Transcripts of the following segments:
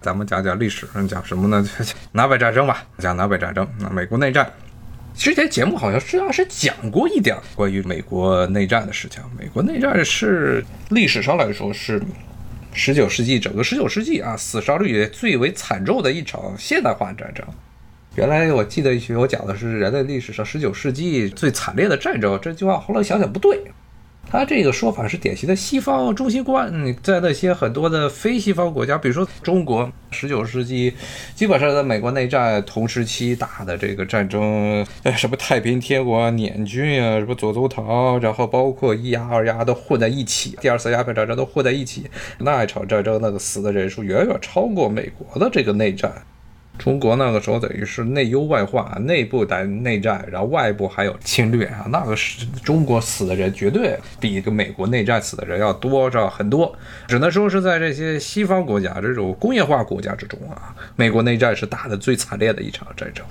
咱们讲讲历史上，讲什么呢？南北战争吧，讲南北战争。那美国内战，之前节目好像实际上是讲过一点关于美国内战的事情。美国内战是历史上来说是十九世纪整个十九世纪啊死伤率最为惨重的一场现代化战争。原来我记得我讲的是人类历史上十九世纪最惨烈的战争，这句话后来想想不对。他这个说法是典型的西方中心观，在那些很多的非西方国家，比如说中国，十九世纪基本上在美国内战同时期打的这个战争，哎，什么太平天国啊、捻军啊、什么左宗棠，然后包括一压二压都混在一起，第二次鸦片战争都混在一起，那一场战争那个死的人数远远超过美国的这个内战。中国那个时候等于是内忧外患，内部打内战，然后外部还有侵略啊，那个是中国死的人绝对比一个美国内战死的人要多着很多，只能说是在这些西方国家这种工业化国家之中啊，美国内战是打的最惨烈的一场战争。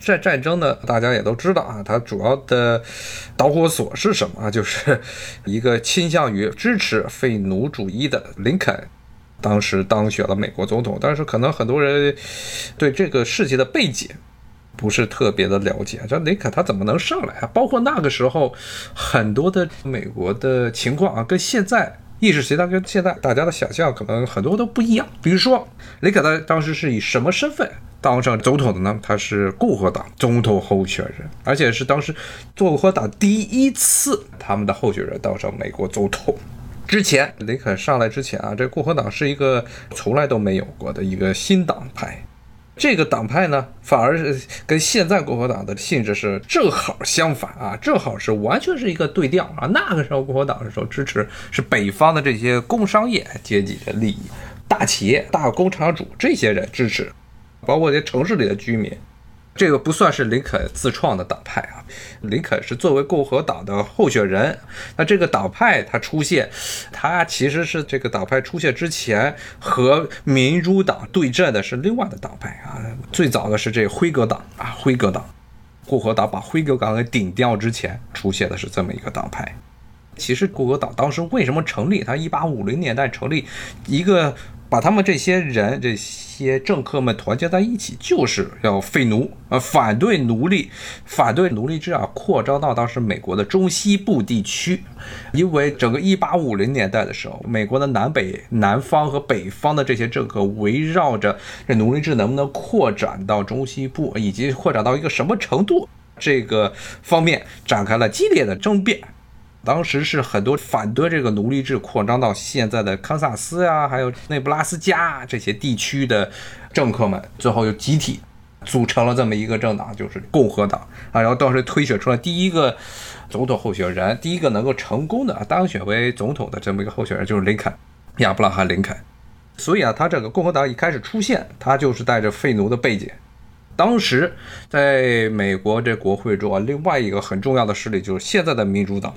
这战争呢，大家也都知道啊，它主要的导火索是什么？就是一个倾向于支持废奴主义的林肯。当时当选了美国总统，但是可能很多人对这个事情的背景不是特别的了解。这雷肯他怎么能上来啊？包括那个时候很多的美国的情况啊，跟现在意识形态跟现在大家的想象可能很多都不一样。比如说，雷肯他当时是以什么身份当上总统的呢？他是共和党总统候选人，而且是当时共和党第一次他们的候选人当上美国总统。之前林肯上来之前啊，这共和党是一个从来都没有过的一个新党派。这个党派呢，反而是跟现在共和党的性质是正好相反啊，正好是完全是一个对调啊。那个时候共和党的时候支持是北方的这些工商业阶级的利益，大企业、大工厂主这些人支持，包括这些城市里的居民。这个不算是林肯自创的党派啊，林肯是作为共和党的候选人，那这个党派他出现，他其实是这个党派出现之前和民主党对阵的是另外的党派啊，最早的是这辉格党啊，辉格党，共和党把辉格党给顶掉之前出现的是这么一个党派。其实共和党当时为什么成立？它一八五零年代成立一个。把他们这些人、这些政客们团结在一起，就是要废奴，呃，反对奴隶，反对奴隶制啊，扩张到当时美国的中西部地区。因为整个1850年代的时候，美国的南北、南方和北方的这些政客围绕着这奴隶制能不能扩展到中西部，以及扩展到一个什么程度这个方面，展开了激烈的争辩。当时是很多反对这个奴隶制扩张到现在的堪萨斯呀，还有内布拉斯加这些地区的政客们，最后又集体组成了这么一个政党，就是共和党啊。然后当时推选出来第一个总统候选人，第一个能够成功的当选为总统的这么一个候选人就是林肯，亚伯拉罕·林肯。所以啊，他这个共和党一开始出现，他就是带着废奴的背景。当时在美国这国会中啊，另外一个很重要的势力就是现在的民主党。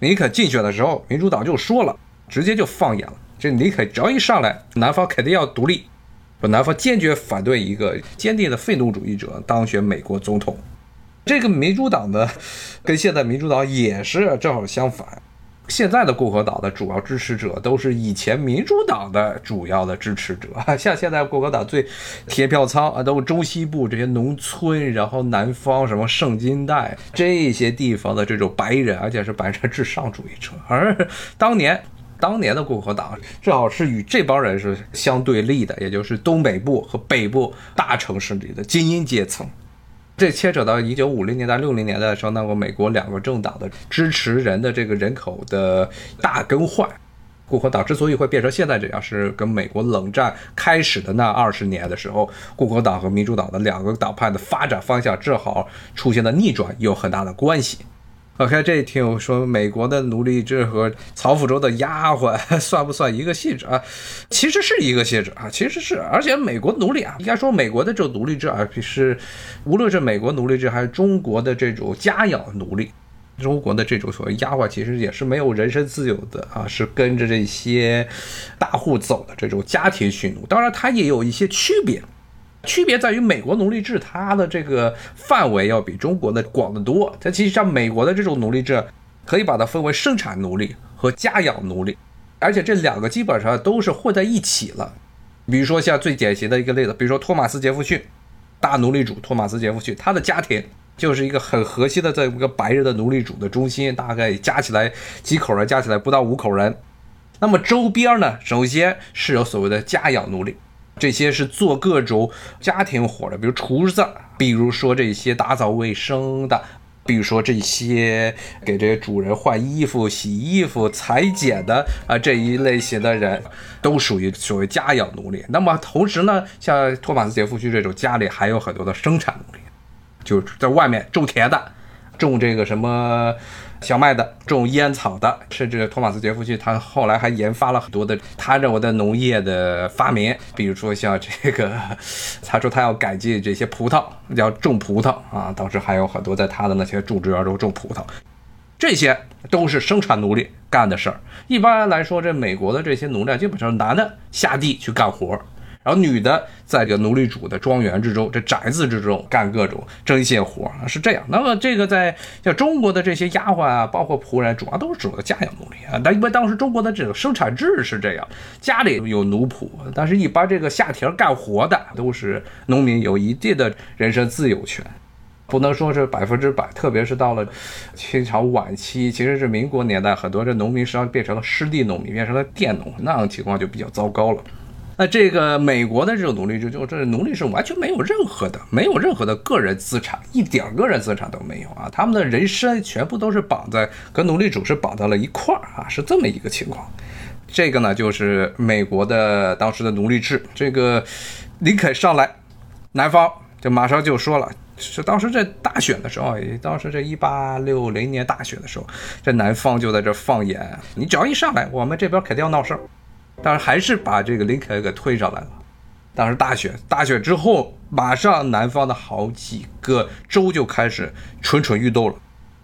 林肯竞选的时候，民主党就说了，直接就放眼了。这林肯只要一上来，南方肯定要独立，说南方坚决反对一个坚定的废奴主义者当选美国总统。这个民主党的跟现在民主党也是正好相反。现在的共和党的主要支持者都是以前民主党的主要的支持者，像现在共和党最铁票仓啊，都中西部这些农村，然后南方什么圣金带这些地方的这种白人，而且是白人至上主义者。而当年当年的共和党正好是与这帮人是相对立的，也就是东北部和北部大城市里的精英阶层。这牵扯到一九五零年代、六零年代的时候，那个美国两个政党的支持人的这个人口的大更换。共和党之所以会变成现在这样，是跟美国冷战开始的那二十年的时候，共和党和民主党的两个党派的发展方向正好出现了逆转，有很大的关系。OK，这听我说，美国的奴隶制和曹府州的丫鬟 算不算一个性质啊？其实是一个性质啊，其实是，而且美国奴隶啊，应该说美国的这种奴隶制啊，是无论是美国奴隶制还是中国的这种家养奴隶，中国的这种所谓丫鬟，其实也是没有人身自由的啊，是跟着这些大户走的这种家庭驯奴，当然它也有一些区别。区别在于，美国奴隶制它的这个范围要比中国的广得多。它其实像美国的这种奴隶制，可以把它分为生产奴隶和家养奴隶，而且这两个基本上都是混在一起了。比如说像最典型的一个例子，比如说托马斯杰弗逊，大奴隶主托马斯杰弗逊，他的家庭就是一个很核心的这么一个白人的奴隶主的中心，大概加起来几口人，加起来不到五口人。那么周边呢，首先是有所谓的家养奴隶，这些是做各种家庭活的，比如厨子，比如说这些打扫卫生的。比如说这些给这些主人换衣服、洗衣服、裁剪的啊这一类型的人，都属于所谓家养奴隶。那么同时呢，像托马斯杰夫逊这种家里还有很多的生产奴隶，就是在外面种田的，种这个什么。小麦的种烟草的，甚至托马斯杰夫逊他后来还研发了很多的他认为的农业的发明，比如说像这个，他说他要改进这些葡萄，要种葡萄啊。当时还有很多在他的那些种植园中种葡萄，这些都是生产奴隶干的事儿。一般来说，这美国的这些奴隶基本上男的下地去干活。然后女的在这个奴隶主的庄园之中，这宅子之中干各种针线活是这样。那么这个在像中国的这些丫鬟啊，包括仆人，主要都是指的家养奴隶啊。但因为当时中国的这种生产制是这样，家里有奴仆，但是一般这个下田干活的都是农民，有一定的人身自由权，不能说是百分之百。特别是到了清朝晚期，其实是民国年代，很多这农民实际上变成了失地农民，变成了佃农，那样情况就比较糟糕了。那这个美国的这种奴隶制，就这奴隶是完全没有任何的，没有任何的个人资产，一点个人资产都没有啊！他们的人身全部都是绑在跟奴隶主是绑在了一块儿啊，是这么一个情况。这个呢，就是美国的当时的奴隶制。这个林肯上来，南方就马上就说了，是当时这大选的时候，当时这一八六零年大选的时候，这南方就在这放言，你只要一上来，我们这边肯定要闹事儿。但是还是把这个林肯给推上来了。当时大选，大选之后，马上南方的好几个州就开始蠢蠢欲动了。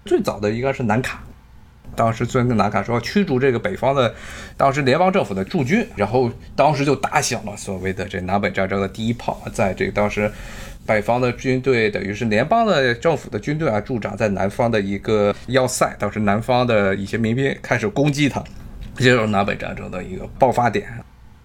最早的应该是南卡，当时孙跟南卡说驱逐这个北方的当时联邦政府的驻军，然后当时就打响了所谓的这南北战争的第一炮。在这个当时，北方的军队等于是联邦的政府的军队啊驻扎在南方的一个要塞，当时南方的一些民兵开始攻击他。这就是南北战争的一个爆发点。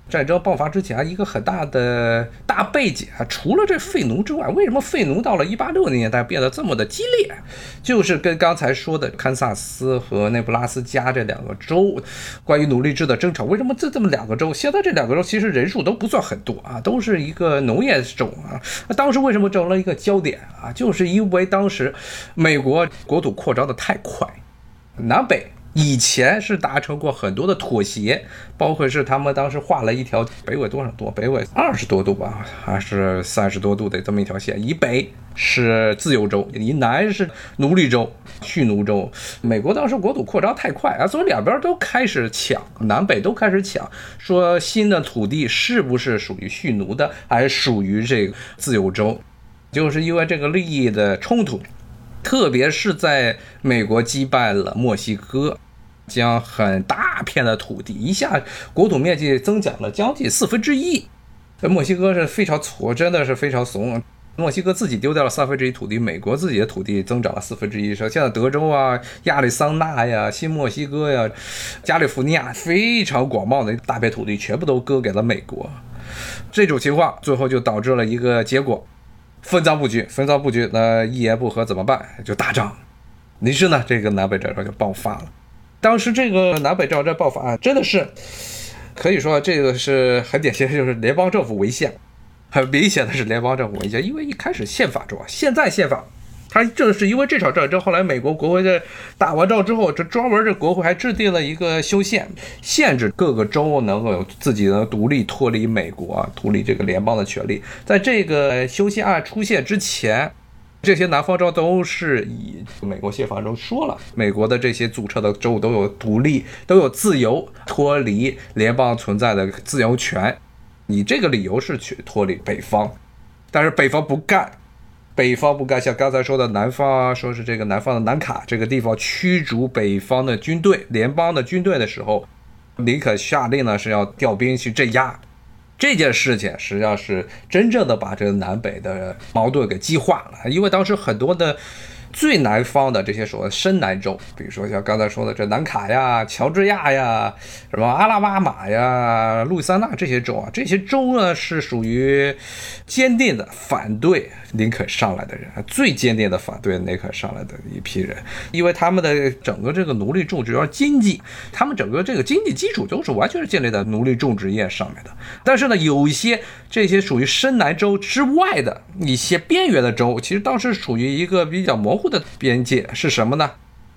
战争爆发之前，一个很大的大背景啊，除了这废奴之外，为什么废奴到了一八六零年代变得这么的激烈？就是跟刚才说的堪萨斯和内布拉斯加这两个州关于奴隶制的争吵，为什么这这么两个州？现在这两个州其实人数都不算很多啊，都是一个农业州啊。那当时为什么成了一个焦点啊？就是因为当时美国国土扩张的太快，南北。以前是达成过很多的妥协，包括是他们当时画了一条北纬多少度？北纬二十多度吧，还是三十多度的这么一条线。以北是自由州，以南是奴隶州、蓄奴州。美国当时国土扩张太快啊，所以两边都开始抢，南北都开始抢，说新的土地是不是属于蓄奴的，还是属于这个自由州？就是因为这个利益的冲突，特别是在美国击败了墨西哥。将很大片的土地一下国土面积增长了将近四分之一，墨西哥是非常挫，真的是非常怂。墨西哥自己丢掉了三分之一土地，美国自己的土地增长了四分之一。说现在德州啊、亚利桑那呀、新墨西哥呀、加利福尼亚非常广袤的大片土地全部都割给了美国。这种情况最后就导致了一个结果：分赃不均。分赃不均，那一言不合怎么办？就打仗。于是呢，这个南北战争就爆发了。当时这个南北战争爆发啊，真的是可以说这个是很典型的，就是联邦政府违宪，很明显的是联邦政府违宪。因为一开始宪法中啊，现在宪法，它正是因为这场战争，后来美国国会在打完仗之后，这专门这国会还制定了一个修宪，限制各个州能够有自己的独立脱离美国、脱离这个联邦的权利。在这个修宪案出现之前。这些南方州都是以美国宪法中说了，美国的这些组成的州都有独立、都有自由、脱离联邦存在的自由权。你这个理由是去脱离北方，但是北方不干，北方不干。像刚才说的南方啊，说是这个南方的南卡这个地方驱逐北方的军队、联邦的军队的时候，林肯下令呢是要调兵去镇压。这件事情实际上是真正的把这个南北的矛盾给激化了，因为当时很多的最南方的这些所谓深南州，比如说像刚才说的这南卡呀、乔治亚呀、什么阿拉巴马呀、路易斯安那这些州啊，这些州呢是属于坚定的反对林肯上来的人，最坚定的反对林肯上来的一批人，因为他们的整个这个奴隶种植园经济，他们整个这个经济基础都是完全是建立在奴隶种植业上面的。但是呢，有一些这些属于深南州之外的一些边缘的州，其实当时属于一个比较模糊。的边界是什么呢？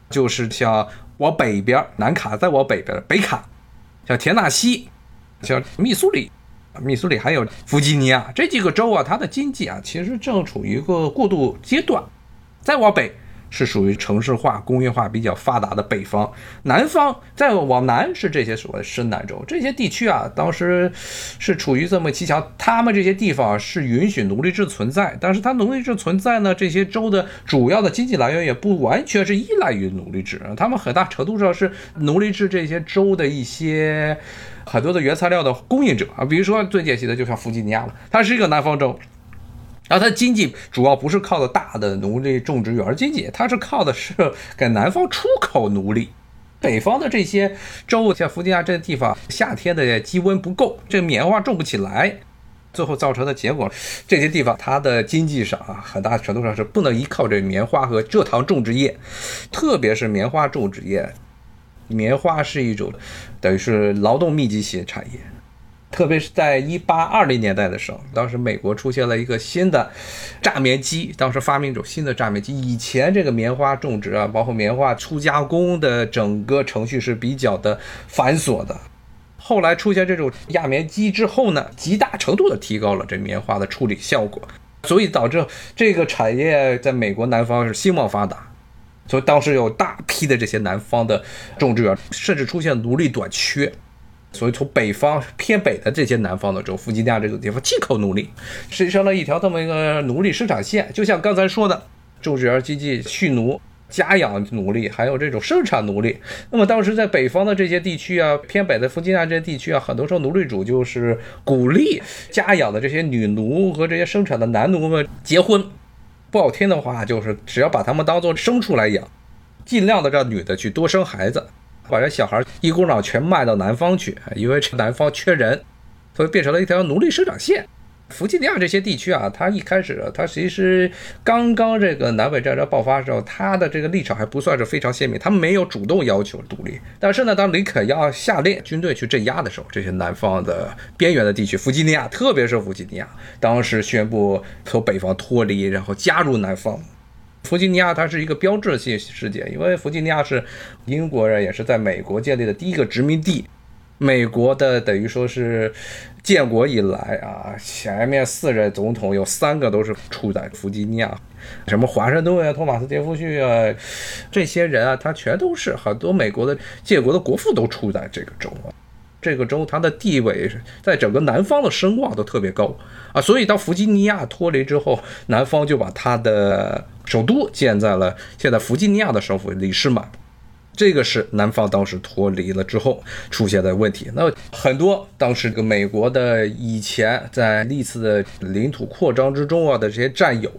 就是像往北边南卡，再往北边北卡，像田纳西，像密苏里，密苏里还有弗吉尼亚这几个州啊，它的经济啊，其实正处于一个过渡阶段，再往北。是属于城市化、工业化比较发达的北方，南方再往南是这些所谓深南州这些地区啊，当时是处于这么蹊跷，他们这些地方是允许奴隶制存在，但是它奴隶制存在呢，这些州的主要的经济来源也不完全是依赖于奴隶制，他们很大程度上是奴隶制这些州的一些很多的原材料的供应者啊，比如说最典型的就像弗吉尼亚了，它是一个南方州。然后它经济主要不是靠的大的奴隶种植园经济，它是靠的是给南方出口奴隶。北方的这些州，像弗吉尼亚这些地方，夏天的积温不够，这棉花种不起来，最后造成的结果，这些地方它的经济上啊，很大程度上是不能依靠这棉花和蔗糖种植业，特别是棉花种植业，棉花是一种等于是劳动密集型产业。特别是在一八二零年代的时候，当时美国出现了一个新的榨棉机，当时发明一种新的榨棉机。以前这个棉花种植啊，包括棉花初加工的整个程序是比较的繁琐的。后来出现这种压棉机之后呢，极大程度的提高了这棉花的处理效果，所以导致这个产业在美国南方是兴旺发达。所以当时有大批的这些南方的种植园，甚至出现奴隶短缺。所以从北方偏北的这些南方的州，弗吉尼亚这个地方进口奴隶，实际上了一条这么一个奴隶生产线。就像刚才说的，种植园经济、蓄奴、家养奴隶，还有这种生产奴隶。那么当时在北方的这些地区啊，偏北的弗吉尼亚这些地区啊，很多时候奴隶主就是鼓励家养的这些女奴和这些生产的男奴们结婚。不好听的话，就是只要把他们当做牲畜来养，尽量的让女的去多生孩子。把这小孩一股脑全卖到南方去，因为这南方缺人，所以变成了一条奴隶生产线。弗吉尼亚这些地区啊，它一开始它其实刚刚这个南北战争爆发的时候，它的这个立场还不算是非常鲜明，他们没有主动要求独立。但是呢，当林肯要下令军队去镇压的时候，这些南方的边缘的地区，弗吉尼亚，特别是弗吉尼亚，当时宣布从北方脱离，然后加入南方。弗吉尼亚它是一个标志性事件，因为弗吉尼亚是英国人，也是在美国建立的第一个殖民地。美国的等于说是建国以来啊，前面四任总统有三个都是出在弗吉尼亚，什么华盛顿啊、托马斯·杰弗逊啊，这些人啊，他全都是很多美国的建国的国父都出在这个州啊。这个州它的地位在整个南方的声望都特别高啊，所以当弗吉尼亚脱离之后，南方就把它的首都建在了现在弗吉尼亚的首府里士满。这个是南方当时脱离了之后出现的问题。那很多当时这个美国的以前在历次的领土扩张之中啊的这些战友。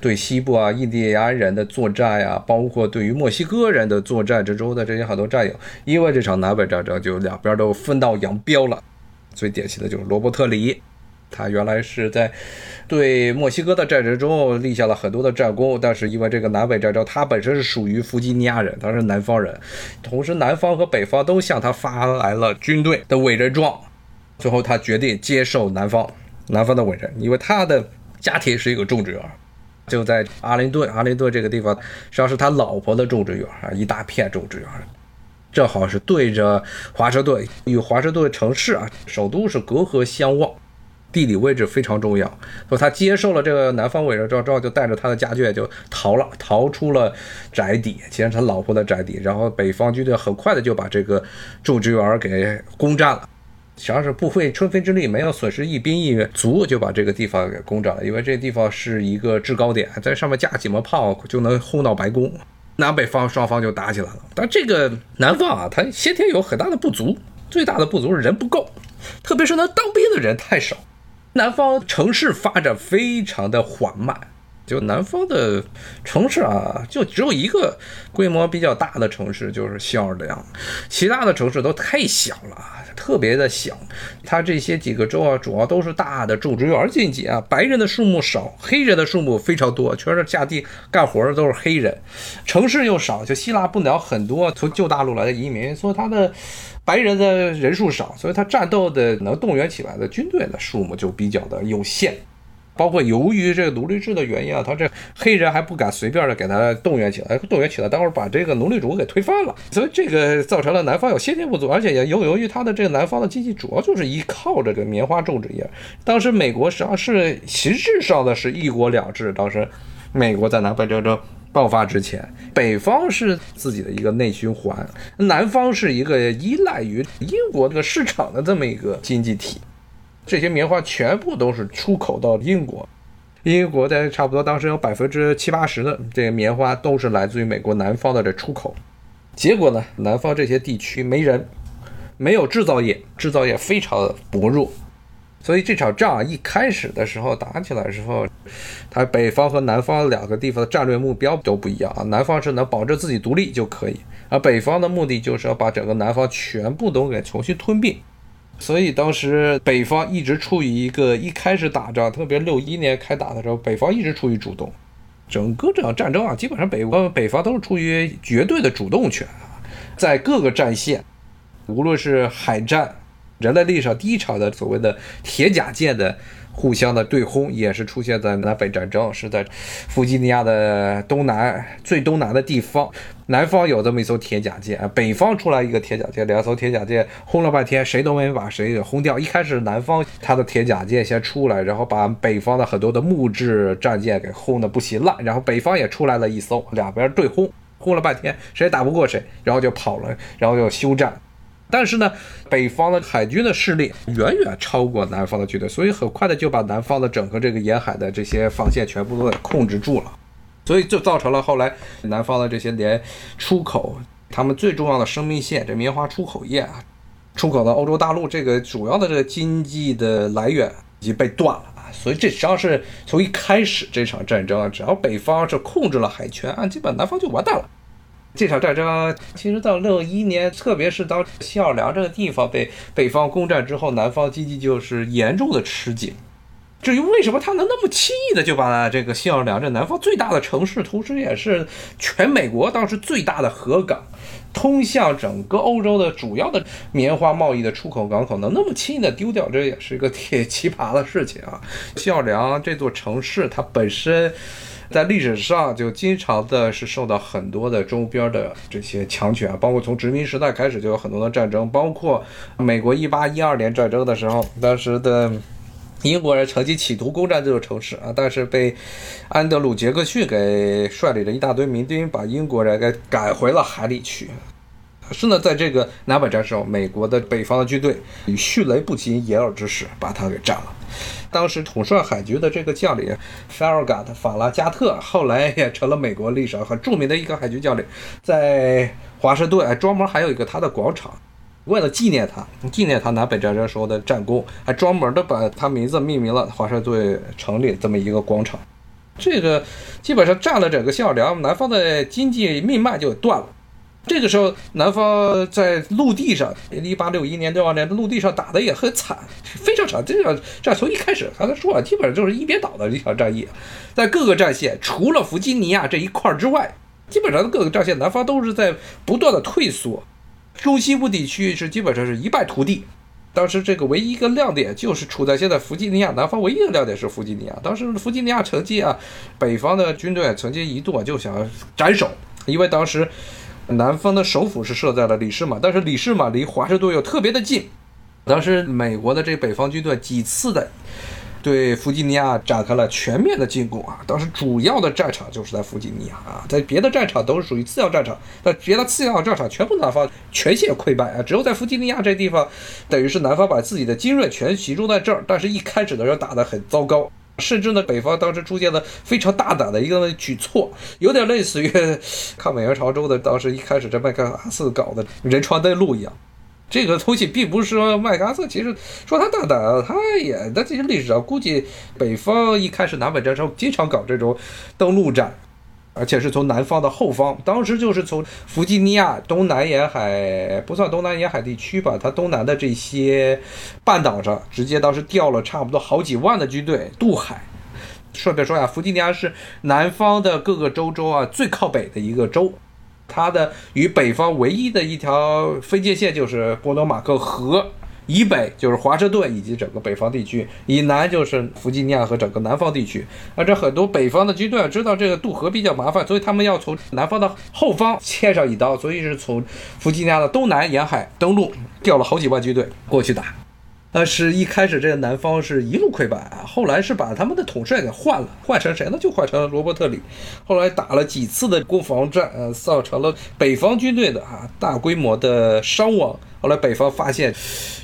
对西部啊，印第安人的作战呀，包括对于墨西哥人的作战之中的这些很多战友，因为这场南北战争，就两边都分道扬镳了。最典型的就是罗伯特里，他原来是在对墨西哥的战争中立下了很多的战功，但是因为这个南北战争，他本身是属于弗吉尼亚人，他是南方人，同时南方和北方都向他发来了军队的委任状，最后他决定接受南方南方的委任，因为他的家庭是一个种植园。就在阿灵顿，阿灵顿这个地方，实际上是他老婆的种植园啊，一大片种植园，正好是对着华盛顿，与华盛顿城市啊，首都是隔河相望，地理位置非常重要。所以他接受了这个南方委任状之后，就带着他的家眷就逃了，逃出了宅邸，其实他老婆的宅邸。然后北方军队很快的就把这个种植园给攻占了。实际上是不费吹灰之力，没有损失一兵一卒，就把这个地方给攻占了。因为这地方是一个制高点，在上面架几门炮就能轰到白宫，南北方双方就打起来了。但这个南方啊，它先天有很大的不足，最大的不足是人不够，特别是能当兵的人太少。南方城市发展非常的缓慢，就南方的城市啊，就只有一个规模比较大的城市，就是西奥尔良，其他的城市都太小了，特别的小。它这些几个州啊，主要都是大的种植园经济啊，白人的数目少，黑人的数目非常多，全是下地干活的都是黑人。城市又少，就希腊不了很多从旧大陆来的移民，所以它的白人的人数少，所以他战斗的能动员起来的军队的数目就比较的有限。包括由于这个奴隶制的原因啊，他这黑人还不敢随便的给他动员起来，动员起来，待会儿把这个奴隶主给推翻了，所以这个造成了南方有先天不足，而且也由由于他的这个南方的经济主要就是依靠这个棉花种植业。当时美国实际上是实质上的是一国两制，当时美国在南北战争爆发之前，北方是自己的一个内循环，南方是一个依赖于英国这个市场的这么一个经济体。这些棉花全部都是出口到英国，英国在差不多当时有百分之七八十的这个棉花都是来自于美国南方的这出口。结果呢，南方这些地区没人，没有制造业，制造业非常的薄弱，所以这场仗一开始的时候打起来的时候，它北方和南方两个地方的战略目标都不一样啊。南方是能保证自己独立就可以，而北方的目的就是要把整个南方全部都给重新吞并。所以当时北方一直处于一个一开始打仗，特别六一年开打的时候，北方一直处于主动。整个这场战争啊，基本上北方北方都是处于绝对的主动权啊，在各个战线，无论是海战，人类历史上第一场的所谓的铁甲舰的。互相的对轰也是出现在南北战争，是在弗吉尼亚的东南最东南的地方，南方有这么一艘铁甲舰，北方出来一个铁甲舰，两艘铁甲舰轰了半天，谁都没把谁给轰掉。一开始南方他的铁甲舰先出来，然后把北方的很多的木质战舰给轰得不行了，然后北方也出来了一艘，两边对轰，轰了半天，谁也打不过谁，然后就跑了，然后就休战。但是呢，北方的海军的势力远远超过南方的军队，所以很快的就把南方的整个这个沿海的这些防线全部都给控制住了，所以就造成了后来南方的这些连出口，他们最重要的生命线，这棉花出口业啊，出口到欧洲大陆这个主要的这个经济的来源已经被断了啊，所以这实际上是从一开始这场战争，只要北方是控制了海权啊，基本南方就完蛋了。这场战争其实到六一年，特别是当西奥尔良这个地方被北方攻占之后，南方经济就是严重的吃紧。至于为什么他能那么轻易的就把这个西奥尔良这南方最大的城市，同时也是全美国当时最大的河港，通向整个欧洲的主要的棉花贸易的出口港口，能那么轻易的丢掉，这也是一个挺奇葩的事情啊。西奥尔良这座城市，它本身。在历史上就经常的是受到很多的周边的这些强权，包括从殖民时代开始就有很多的战争，包括美国一八一二年战争的时候，当时的英国人曾经企图攻占这座城市啊，但是被安德鲁·杰克逊给率领了一大堆民兵把英国人给赶回了海里去。可是呢，在这个南北战争，美国的北方的军队以迅雷不及掩耳之势把它给占了。当时统帅海军的这个将领法尔加特法拉加特，后来也成了美国历史上很著名的一个海军将领，在华盛顿专门还有一个他的广场，为了纪念他，纪念他南北战争时候的战功，还专门的把他名字命名了华盛顿城里这么一个广场。这个基本上占了整个西奥尔良，南方的经济命脉就断了。这个时候，南方在陆地上，一八六一年、六二年陆地上打的也很惨，非常惨。这场战从一开始，刚才说了，基本上就是一边倒的一场战役，在各个战线，除了弗吉尼亚这一块之外，基本上各个战线，南方都是在不断的退缩，中西部地区是基本上是一败涂地。当时这个唯一一个亮点就是处在现在弗吉尼亚南方，唯一的亮点是弗吉尼亚。当时弗吉尼亚曾经啊，北方的军队曾经一度啊就想斩首，因为当时。南方的首府是设在了里士满，但是里士满离华盛顿又特别的近。当时美国的这北方军队几次的对弗吉尼亚展开了全面的进攻啊，当时主要的战场就是在弗吉尼亚啊，在别的战场都是属于次要战场，但别的次要战场全部南方全线溃败啊，只有在弗吉尼亚这地方，等于是南方把自己的精锐全集中在这儿，但是一开始的时候打得很糟糕。甚至呢，北方当时出现了非常大胆的一个举措，有点类似于 抗美援朝中的当时一开始这麦克阿瑟搞的人川登陆一样。这个东西并不是说麦克阿瑟，其实说他大胆，他也在这些历史上估计北方一开始南北战争经常搞这种登陆战，而且是从南方的后方，当时就是从弗吉尼亚东南沿海不算东南沿海地区吧，它东南的这些半岛上直接当时调了差不多好几万的军队渡海。顺便说呀，弗吉尼亚是南方的各个州州啊最靠北的一个州。它的与北方唯一的一条分界线就是波多马克河，以北就是华盛顿以及整个北方地区，以南就是弗吉尼亚和整个南方地区。而这很多北方的军队啊知道这个渡河比较麻烦，所以他们要从南方的后方切上一刀，所以是从弗吉尼亚的东南沿海登陆，调了好几万军队过去打。但是一开始这个南方是一路溃败啊，后来是把他们的统帅给换了，换成谁呢？就换成了罗伯特里。后来打了几次的攻防战，呃，造成了北方军队的啊大规模的伤亡。后来北方发现，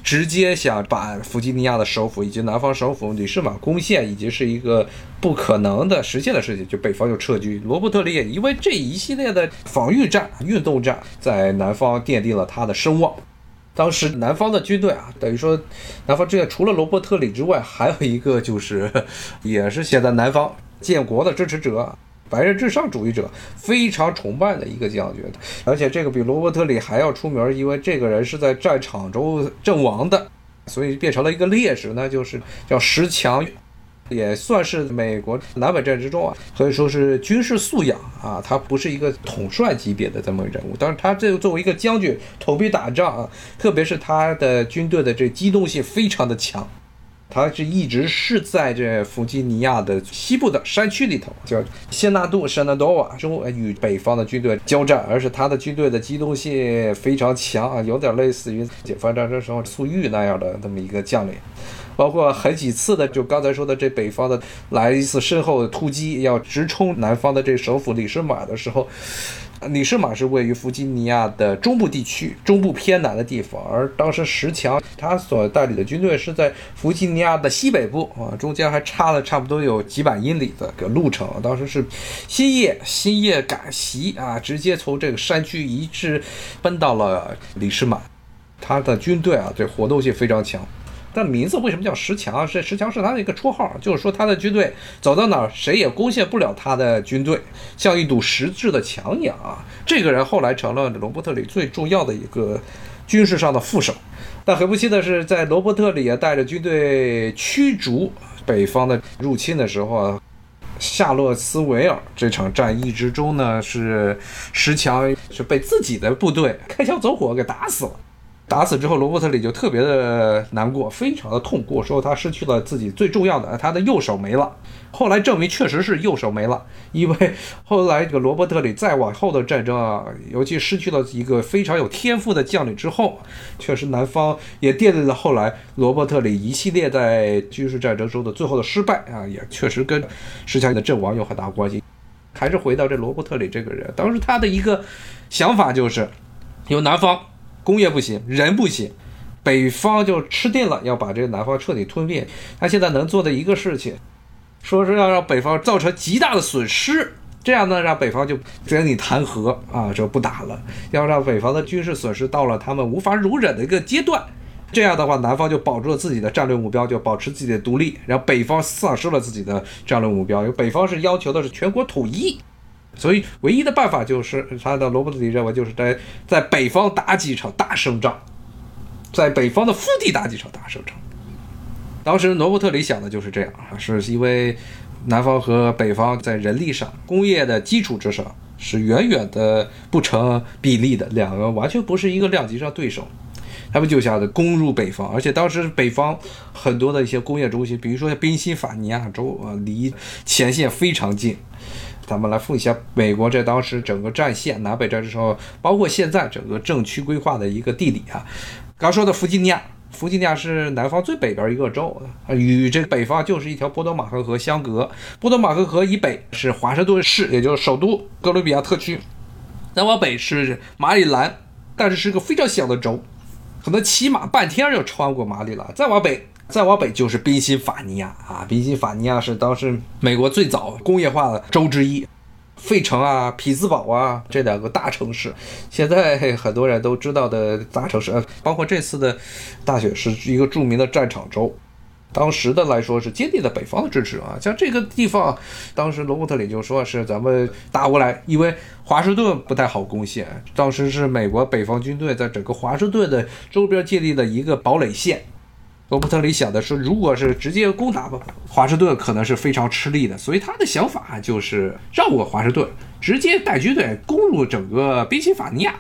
直接想把弗吉尼亚的首府以及南方首府里士满攻陷，已经是一个不可能的实现的事情，就北方就撤军。罗伯特里也因为这一系列的防御战、运动战，在南方奠定了他的声望。当时南方的军队啊，等于说，南方这边除了罗伯特里之外，还有一个就是，也是写在南方建国的支持者，白人至上主义者非常崇拜的一个将军，而且这个比罗伯特里还要出名，因为这个人是在战场中阵亡的，所以变成了一个烈士，那就是叫石强。也算是美国南北战之中啊，可以说是军事素养啊，他不是一个统帅级别的这么人物，但是他这作为一个将军，投笔打仗啊，特别是他的军队的这机动性非常的强，他是一直是在这弗吉尼亚的西部的山区里头，叫谢纳杜 （Shenandoah） 中与北方的军队交战，而是他的军队的机动性非常强啊，有点类似于解放战争时候粟裕那样的这么一个将领。包括很几次的，就刚才说的这北方的来一次身后的突击，要直冲南方的这首府里士马的时候，里士马是位于弗吉尼亚的中部地区，中部偏南的地方，而当时石强他所带领的军队是在弗吉尼亚的西北部啊，中间还差了差不多有几百英里的个路程，当时是新夜新夜赶袭啊，直接从这个山区一直奔到了里士马，他的军队啊，这活动性非常强。但名字为什么叫石强？是石强是他的一个绰号，就是说他的军队走到哪儿，谁也攻陷不了他的军队，像一堵实质的墙一样啊。这个人后来成了罗伯特里最重要的一个军事上的副手。但很不幸的是，在罗伯特里也带着军队驱逐北方的入侵的时候啊，夏洛斯维尔这场战役之中呢，是石强是被自己的部队开枪走火给打死了。打死之后，罗伯特里就特别的难过，非常的痛苦，说他失去了自己最重要的，他的右手没了。后来证明确实是右手没了，因为 后来这个罗伯特里再往后的战争啊，尤其失去了一个非常有天赋的将领之后，确实南方也奠定了后来罗伯特里一系列在军事战争中的最后的失败啊，也确实跟石强的阵亡有很大关系。还是回到这罗伯特里这个人，当时他的一个想法就是，由南方。工业不行，人不行，北方就吃定了，要把这个南方彻底吞灭。他现在能做的一个事情，说是要让北方造成极大的损失，这样呢，让北方就跟你谈和啊，就不打了。要让北方的军事损失到了他们无法容忍的一个阶段，这样的话，南方就保住了自己的战略目标，就保持自己的独立，然后北方丧失了自己的战略目标，因为北方是要求的是全国统一。所以，唯一的办法就是他的罗伯特里认为，就是在在北方打几场大胜仗，在北方的腹地打几场大胜仗。当时罗伯特里想的就是这样啊，是因为南方和北方在人力上、工业的基础之上是远远的不成比例的，两个完全不是一个量级上对手。他们就想着攻入北方，而且当时北方很多的一些工业中心，比如说宾夕法尼亚州啊，离前线非常近。咱们来复一下美国这当时整个战线，南北战争时候，包括现在整个政区规划的一个地理啊。刚说的弗吉尼亚，弗吉尼亚是南方最北边一个州，与这北方就是一条波多马克河相隔。波多马克河以北是华盛顿市，也就是首都哥伦比亚特区；再往北是马里兰，但是是个非常小的州，可能骑马半天就穿过马里兰。再往北。再往北就是宾夕法尼亚啊，宾夕法尼亚是当时美国最早工业化的州之一。费城啊、匹兹堡啊这两个大城市，现在很多人都知道的大城市，包括这次的大选是一个著名的战场州。当时的来说是坚定的北方的支持啊，像这个地方，当时罗伯特里就说是咱们打过来，因为华盛顿不太好攻陷，当时是美国北方军队在整个华盛顿的周边建立了一个堡垒线。罗伯特里想的是，如果是直接攻打华盛顿，可能是非常吃力的，所以他的想法就是绕过华盛顿，直接带军队攻入整个宾夕法尼亚，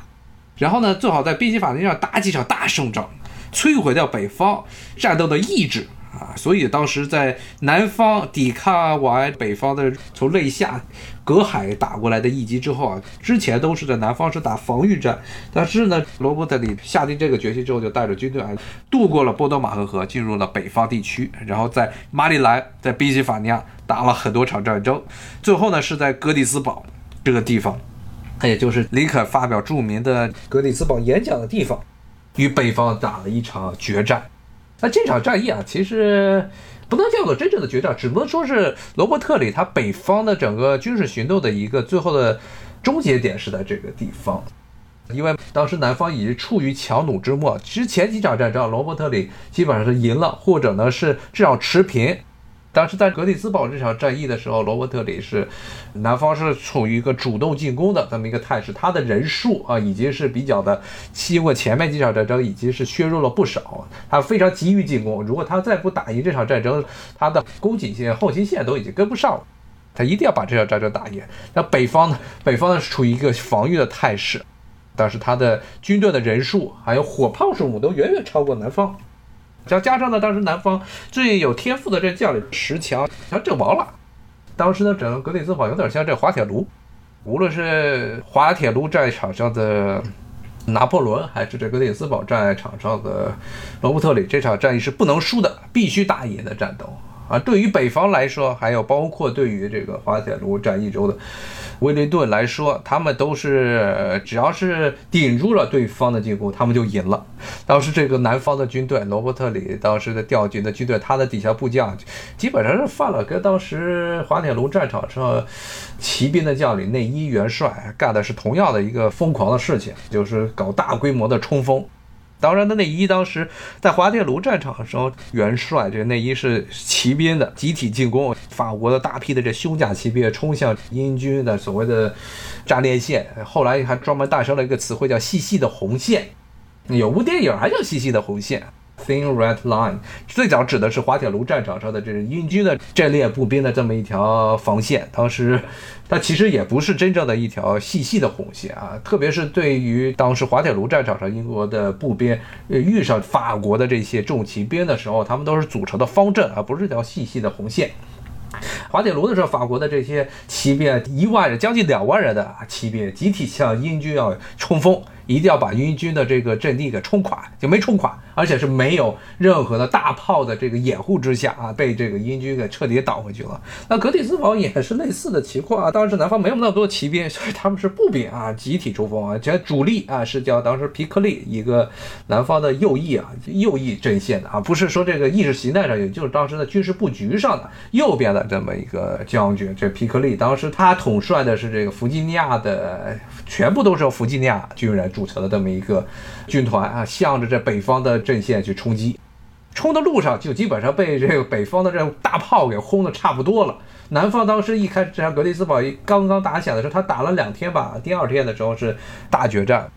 然后呢，最好在宾夕法尼亚打几场大胜仗，摧毁掉北方战斗的意志。啊，所以当时在南方抵抗完北方的从肋下隔海打过来的一击之后啊，之前都是在南方是打防御战，但是呢，罗伯特里下定这个决心之后，就带着军队啊渡过了波多马赫河，进入了北方地区，然后在马里兰、在宾夕法尼亚打了很多场战争，最后呢是在格里斯堡这个地方，也就是林肯发表著名的格里斯堡演讲的地方，与北方打了一场决战。那这场战役啊，其实不能叫做真正的决战，只能说是罗伯特里他北方的整个军事行动的一个最后的终结点是在这个地方，因为当时南方已经处于强弩之末，其实前几场战争罗伯特里基本上是赢了，或者呢是至少持平。当时在格里斯堡这场战役的时候，罗伯特里是南方是处于一个主动进攻的这么一个态势，他的人数啊已经是比较的，经过前面几场战争已经是削弱了不少，他非常急于进攻。如果他再不打赢这场战争，他的供给线、后勤线都已经跟不上了，他一定要把这场战争打赢。那北方呢？北方呢是处于一个防御的态势，但是他的军队的人数还有火炮数目都远远超过南方。再加上呢，当时南方最有天赋的这将领石强，他阵亡了。当时呢，整个格里兹堡有点像这滑铁卢，无论是滑铁卢战场上的拿破仑，还是这格里兹堡战场上的罗伯特里，这场战役是不能输的，必须打赢的战斗。啊，对于北方来说，还有包括对于这个滑铁卢战役中的威灵顿来说，他们都是只要是顶住了对方的进攻，他们就赢了。当时这个南方的军队，罗伯特里当时的调军的军队，他的底下部将基本上是犯了跟当时滑铁卢战场上骑兵的将领内伊元帅干的是同样的一个疯狂的事情，就是搞大规模的冲锋。当然他，内衣当时在滑铁卢战场的时候，元帅这内衣是骑兵的集体进攻，法国的大批的这胸甲骑兵冲向英军的所谓的战列线，后来还专门诞生了一个词汇叫“细细的红线”，有部电影还叫“细细的红线”。Thin Red Line 最早指的是滑铁卢战场上的这英军的阵列步兵的这么一条防线，当时它其实也不是真正的一条细细的红线啊，特别是对于当时滑铁卢战场上英国的步兵遇上法国的这些重骑兵的时候，他们都是组成的方阵，而不是一条细细的红线。滑铁卢的时候，法国的这些骑兵一万人，将近两万人的骑兵集体向英军要冲锋。一定要把英军的这个阵地给冲垮，就没冲垮，而且是没有任何的大炮的这个掩护之下啊，被这个英军给彻底倒回去了。那格里斯堡也是类似的情况啊，当时南方没有那么多骑兵，所以他们是步兵啊，集体冲锋啊，这主力啊是叫当时皮克利一个南方的右翼啊，右翼阵线的啊，不是说这个意识形态上，也就是当时的军事布局上的右边的这么一个将军，这皮克利当时他统帅的是这个弗吉尼亚的，全部都是由弗吉尼亚军人。组成的这么一个军团啊，向着这北方的阵线去冲击，冲的路上就基本上被这个北方的这大炮给轰的差不多了。南方当时一开始这场格里斯堡刚刚打响的时候，他打了两天吧，第二天的时候是大决战。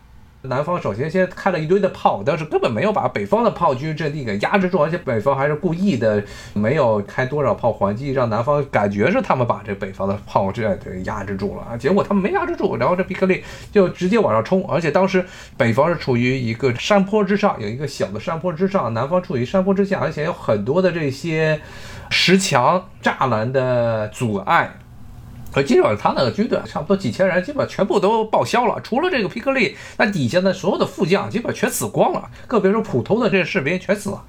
南方首先先开了一堆的炮，但是根本没有把北方的炮军阵地给压制住，而且北方还是故意的没有开多少炮还击，让南方感觉是他们把这北方的炮阵给压制住了啊。结果他们没压制住，然后这皮克利就直接往上冲，而且当时北方是处于一个山坡之上，有一个小的山坡之上，南方处于山坡之下，而且有很多的这些石墙栅栏的阻碍。可基本上他那个军队差不多几千人，基本全部都报销了，除了这个皮克利，那底下的所有的副将基本全死光了，更别说普通的这些士兵全死了。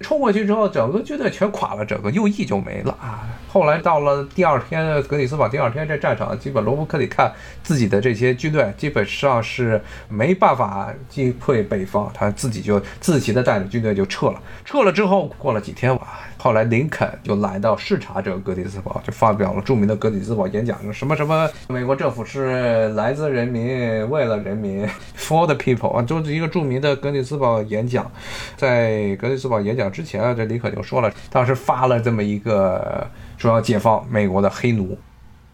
冲过去之后，整个军队全垮了，整个右翼就没了啊。后来到了第二天，格里斯堡第二天这战场，基本罗伯克里看自己的这些军队基本上是没办法击溃北方，他自己就自己的带领军队就撤了。撤了之后，过了几天吧，后来林肯就来到视察这个格里斯堡，就发表了著名的格里斯堡演讲，什么什么美国政府是来自人民，为了人民，for the people 啊，就是一个著名的格里斯堡演讲。在格里斯堡演讲之前啊，这林肯就说了，当时发了这么一个。说要解放美国的黑奴，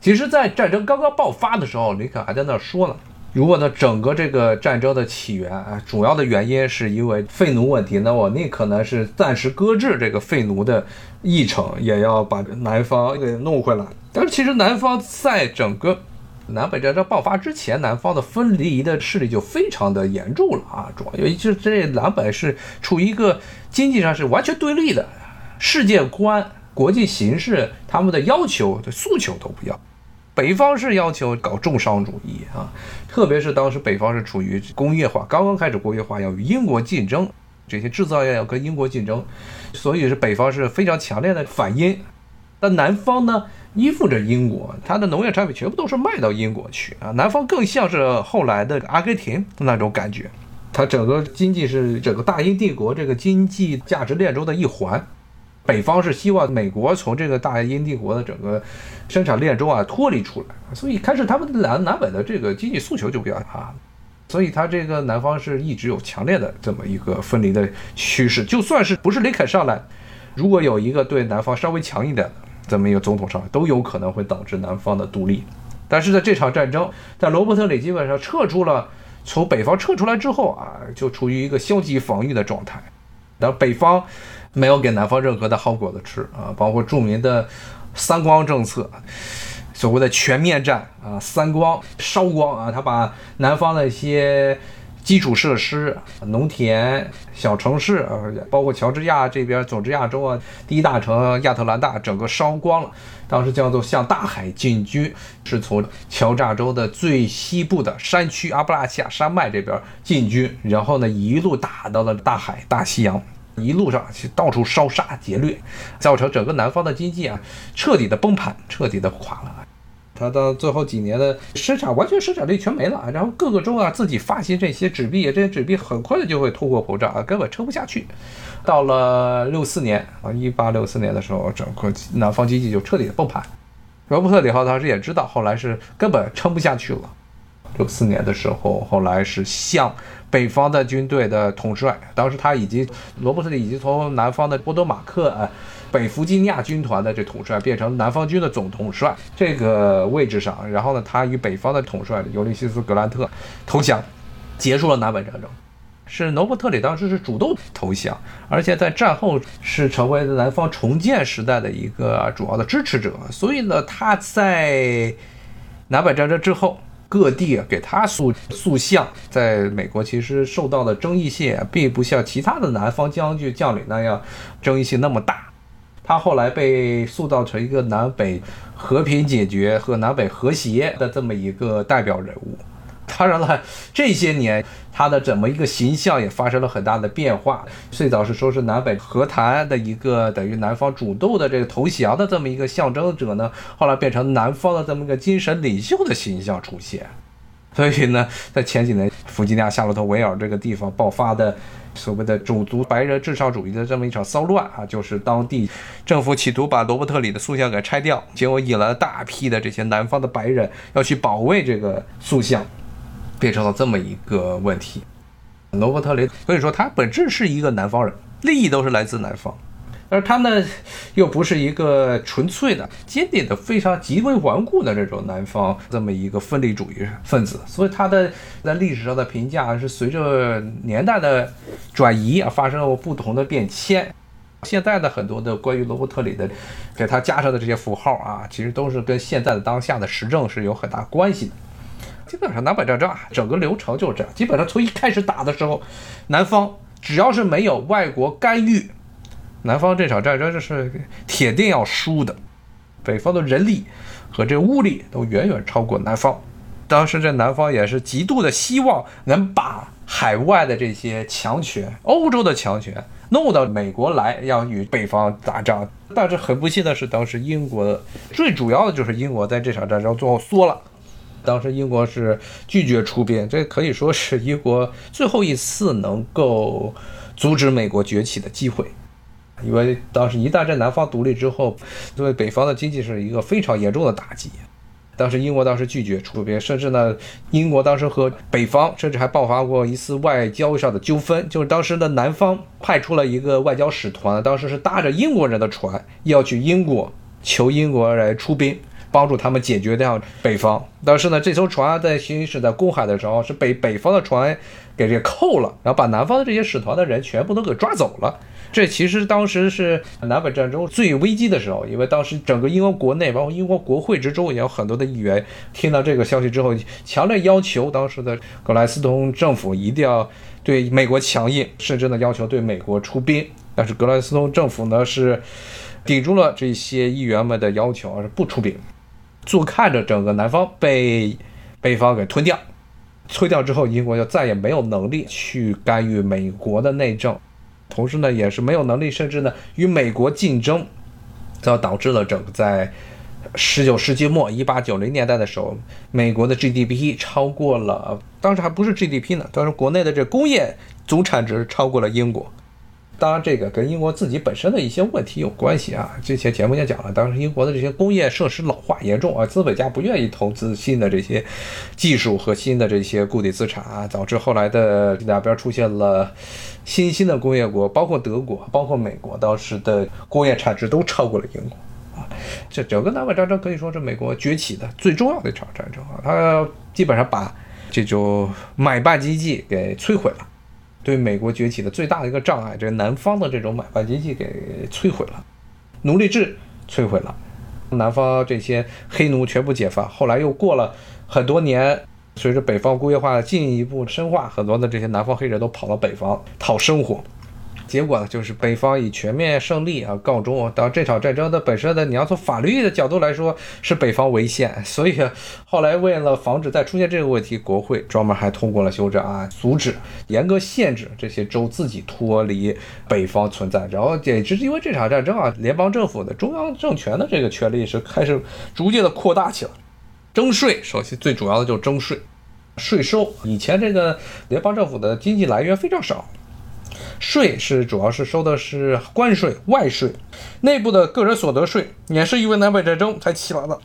其实，在战争刚刚爆发的时候，林肯还在那说呢。如果呢，整个这个战争的起源啊，主要的原因是因为废奴问题，那我宁可呢是暂时搁置这个废奴的议程，也要把南方给弄回来。但是，其实南方在整个南北战争爆发之前，南方的分离的势力就非常的严重了啊。主要尤其是这南北是处于一个经济上是完全对立的世界观。国际形势，他们的要求的诉求都不要。北方是要求搞重商主义啊，特别是当时北方是处于工业化刚刚开始，工业化要与英国竞争，这些制造业要跟英国竞争，所以是北方是非常强烈的反英。但南方呢，依附着英国，它的农业产品全部都是卖到英国去啊。南方更像是后来的阿根廷那种感觉，它整个经济是整个大英帝国这个经济价值链中的一环。北方是希望美国从这个大英帝国的整个生产链中啊脱离出来，所以开始他们南南北的这个经济诉求就比较啊，所以他这个南方是一直有强烈的这么一个分离的趋势。就算是不是林肯上来，如果有一个对南方稍微强一点的这么一个总统上，都有可能会导致南方的独立。但是在这场战争，在罗伯特里基本上撤出了，从北方撤出来之后啊，就处于一个消极防御的状态，然后北方。没有给南方任何的好果子吃啊，包括著名的“三光”政策，所谓的全面战啊，三光烧光啊，他把南方的一些基础设施、农田、小城市啊，包括乔治亚这边、佐治亚州啊，第一大城亚特兰大，整个烧光了。当时叫做向大海进军，是从乔治亚州的最西部的山区阿布拉契亚山脉这边进军，然后呢，一路打到了大海、大西洋。一路上去到处烧杀劫掠，造成整个南方的经济啊彻底的崩盘，彻底的垮了。他到最后几年的生产完全生产力全没了，然后各个州啊自己发行这些纸币，这些纸币很快的就会通货膨胀啊，根本撑不下去。到了六四年啊，一八六四年的时候，整个南方经济就彻底的崩盘。罗伯特里号当时也知道，后来是根本撑不下去了。六四年的时候，后来是向。北方的军队的统帅，当时他已经罗伯特里已经从南方的波多马克啊，北弗吉尼亚军团的这统帅变成南方军的总统帅这个位置上，然后呢，他与北方的统帅尤利西斯格兰特投降，结束了南北战争。是罗伯特里当时是主动投降，而且在战后是成为南方重建时代的一个主要的支持者。所以呢，他在南北战争之后。各地给他塑塑像，在美国其实受到的争议性并不像其他的南方将军将领那样争议性那么大。他后来被塑造成一个南北和平解决和南北和谐的这么一个代表人物。当然了，这些年他的怎么一个形象也发生了很大的变化。最早是说是南北和谈的一个等于南方主动的这个投降的这么一个象征者呢，后来变成南方的这么一个精神领袖的形象出现。所以呢，在前几年弗吉尼亚夏洛特维尔这个地方爆发的所谓的种族白人至上主义的这么一场骚乱啊，就是当地政府企图把罗伯特里的塑像给拆掉，结果引来了大批的这些南方的白人要去保卫这个塑像。变成了这么一个问题，罗伯特雷，所以说他本质是一个南方人，利益都是来自南方，而他呢，又不是一个纯粹的、坚定的、非常极为顽固的这种南方这么一个分离主义分子，所以他的在历史上的评价是随着年代的转移啊发生了不同的变迁。现在的很多的关于罗伯特里的给他加上的这些符号啊，其实都是跟现在的当下的时政是有很大关系的。基本上南北战争啊，整个流程就是这样。基本上从一开始打的时候，南方只要是没有外国干预，南方这场战争就是铁定要输的。北方的人力和这物力都远远超过南方。当时这南方也是极度的希望能把海外的这些强权，欧洲的强权弄到美国来，要与北方打仗。但是很不幸的是，当时英国最主要的就是英国在这场战争最后缩了。当时英国是拒绝出兵，这可以说是英国最后一次能够阻止美国崛起的机会。因为当时一旦在南方独立之后，对北方的经济是一个非常严重的打击。当时英国当时拒绝出兵，甚至呢，英国当时和北方甚至还爆发过一次外交上的纠纷，就是当时的南方派出了一个外交使团，当时是搭着英国人的船要去英国求英国来出兵，帮助他们解决掉北方。但是呢，这艘船在行驶在公海的时候是被北方的船给这扣了，然后把南方的这些使团的人全部都给抓走了。这其实当时是南北战争最危机的时候，因为当时整个英国国内，包括英国国会之中，也有很多的议员听到这个消息之后，强烈要求当时的格莱斯通政府一定要对美国强硬，甚至呢要求对美国出兵。但是格莱斯通政府呢是顶住了这些议员们的要求，而是不出兵，坐看着整个南方被北方给吞掉。吞掉之后，英国就再也没有能力去干预美国的内政。同时呢，也是没有能力，甚至呢与美国竞争，这导致了整个在十九世纪末一八九零年代的时候，美国的 GDP 超过了，当时还不是 GDP 呢，当时国内的这工业总产值超过了英国。当然，这个跟英国自己本身的一些问题有关系啊。之前节目也讲了，当时英国的这些工业设施老化严重啊，资本家不愿意投资新的这些技术和新的这些固定资产啊，导致后来的两边出现了新兴的工业国，包括德国，包括美国，当时的工业产值都超过了英国啊。这整个南北战争可以说是美国崛起的最重要的一场战争啊，它基本上把这种买办经济给摧毁了。对美国崛起的最大的一个障碍，这南方的这种买办经济给摧毁了，奴隶制摧毁了，南方这些黑奴全部解放。后来又过了很多年，随着北方工业化的进一步深化，很多的这些南方黑人都跑到北方讨生活。结果呢，就是北方以全面胜利啊告终。当这场战争的本身的，你要从法律的角度来说，是北方为限。所以后来为了防止再出现这个问题，国会专门还通过了修正案，阻止、严格限制这些州自己脱离北方存在。然后也是因为这场战争啊，联邦政府的中央政权的这个权力是开始逐渐的扩大起来。征税，首先最主要的就是征税，税收。以前这个联邦政府的经济来源非常少。税是主要是收的是关税、外税，内部的个人所得税也是因为南北战争才起来的。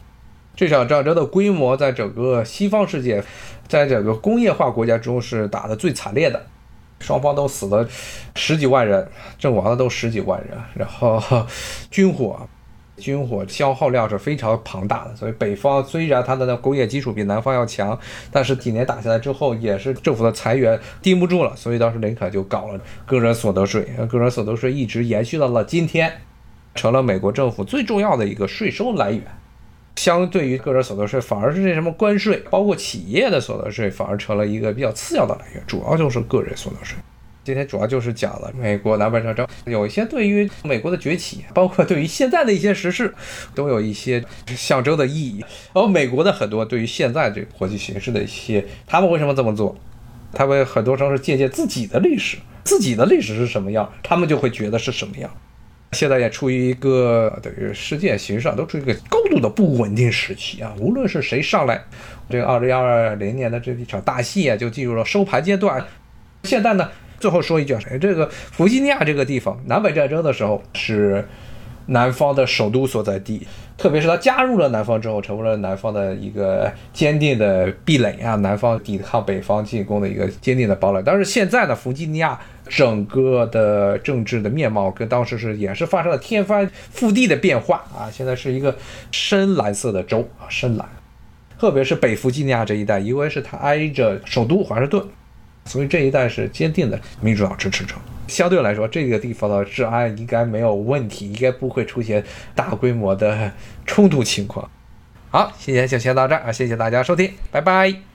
这场战争的规模在整个西方世界，在整个工业化国家中是打的最惨烈的，双方都死了十几万人，阵亡的都十几万人，然后 军火。军火消耗量是非常庞大的，所以北方虽然它的工业基础比南方要强，但是几年打下来之后，也是政府的裁员盯不住了，所以当时林肯就搞了个人所得税，个人所得税一直延续到了今天，成了美国政府最重要的一个税收来源。相对于个人所得税，反而是这什么关税，包括企业的所得税，反而成了一个比较次要的来源，主要就是个人所得税。今天主要就是讲了美国南北战争，有一些对于美国的崛起，包括对于现在的一些时事，都有一些象征的意义。而美国的很多对于现在这个国际形势的一些，他们为什么这么做？他们很多时候是借鉴自己的历史，自己的历史是什么样，他们就会觉得是什么样。现在也处于一个等于世界形势上都处于一个高度的不稳定时期啊，无论是谁上来，这个二零二零年的这一场大戏啊，就进入了收盘阶段。现在呢？最后说一句啊，这个弗吉尼亚这个地方，南北战争的时候是南方的首都所在地，特别是他加入了南方之后，成为了南方的一个坚定的壁垒啊，南方抵抗北方进攻的一个坚定的堡垒。但是现在呢，弗吉尼亚整个的政治的面貌跟当时是也是发生了天翻覆地的变化啊，现在是一个深蓝色的州啊，深蓝，特别是北弗吉尼亚这一带，因为是它挨着首都华盛顿。所以这一代是坚定的民主党支持者，相对来说，这个地方的治安应该没有问题，应该不会出现大规模的冲突情况。好，今天就先到这儿啊，谢谢大家收听，拜拜。